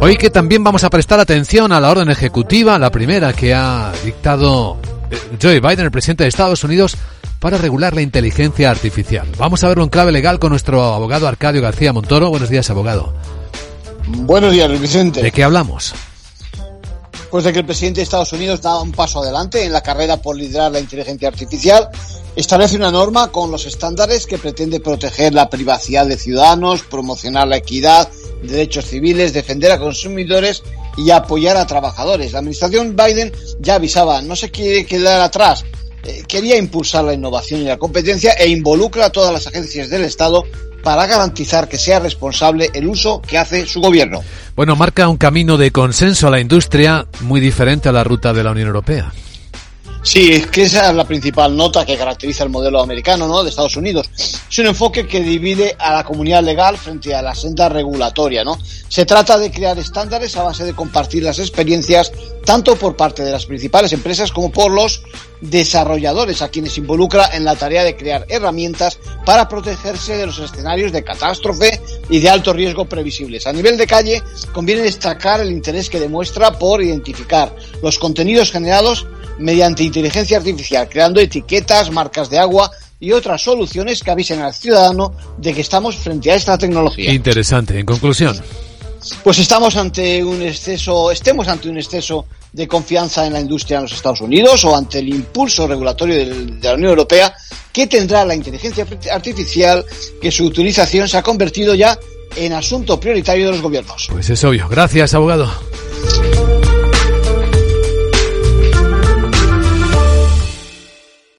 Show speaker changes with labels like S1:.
S1: Hoy que también vamos a prestar atención a la orden ejecutiva, la primera que ha dictado eh, Joe Biden, el presidente de Estados Unidos, para regular la inteligencia artificial. Vamos a verlo en clave legal con nuestro abogado Arcadio García Montoro. Buenos días, abogado.
S2: Buenos días, Vicente.
S1: ¿De qué hablamos?
S2: Pues de que el presidente de Estados Unidos da un paso adelante en la carrera por liderar la inteligencia artificial, establece una norma con los estándares que pretende proteger la privacidad de ciudadanos, promocionar la equidad, derechos civiles, defender a consumidores y apoyar a trabajadores. La administración Biden ya avisaba, no se quiere quedar atrás, eh, quería impulsar la innovación y la competencia e involucra a todas las agencias del Estado para garantizar que sea responsable el uso que hace su gobierno.
S1: Bueno, marca un camino de consenso a la industria muy diferente a la ruta de la Unión Europea.
S2: Sí, es que esa es la principal nota que caracteriza el modelo americano, ¿no? De Estados Unidos. Es un enfoque que divide a la comunidad legal frente a la senda regulatoria, ¿no? Se trata de crear estándares a base de compartir las experiencias tanto por parte de las principales empresas como por los desarrolladores a quienes involucra en la tarea de crear herramientas para protegerse de los escenarios de catástrofe y de alto riesgo previsibles. A nivel de calle, conviene destacar el interés que demuestra por identificar los contenidos generados mediante inteligencia artificial, creando etiquetas, marcas de agua y otras soluciones que avisen al ciudadano de que estamos frente a esta tecnología.
S1: Interesante. En conclusión.
S2: Pues estamos ante un exceso, estemos ante un exceso de confianza en la industria en los Estados Unidos o ante el impulso regulatorio de la Unión Europea que tendrá la inteligencia artificial que su utilización se ha convertido ya en asunto prioritario de los gobiernos.
S1: Pues es obvio. Gracias, abogado.